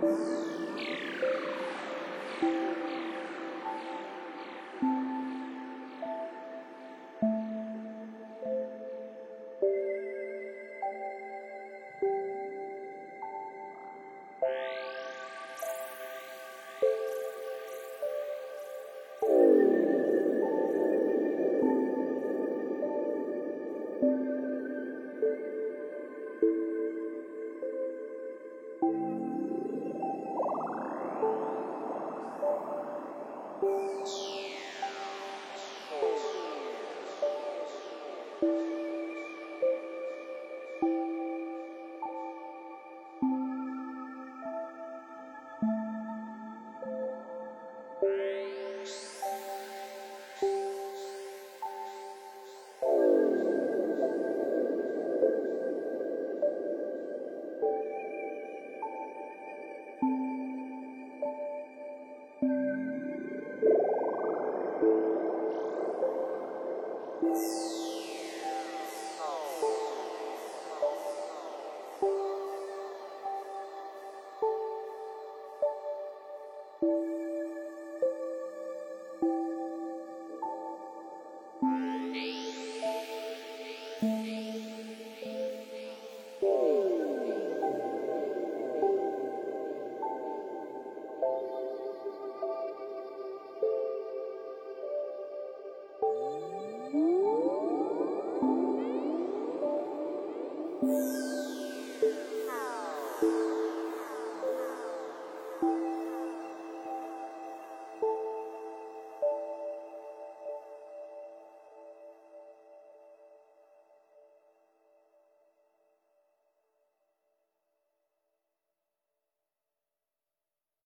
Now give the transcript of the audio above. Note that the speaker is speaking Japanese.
thank you you Bye.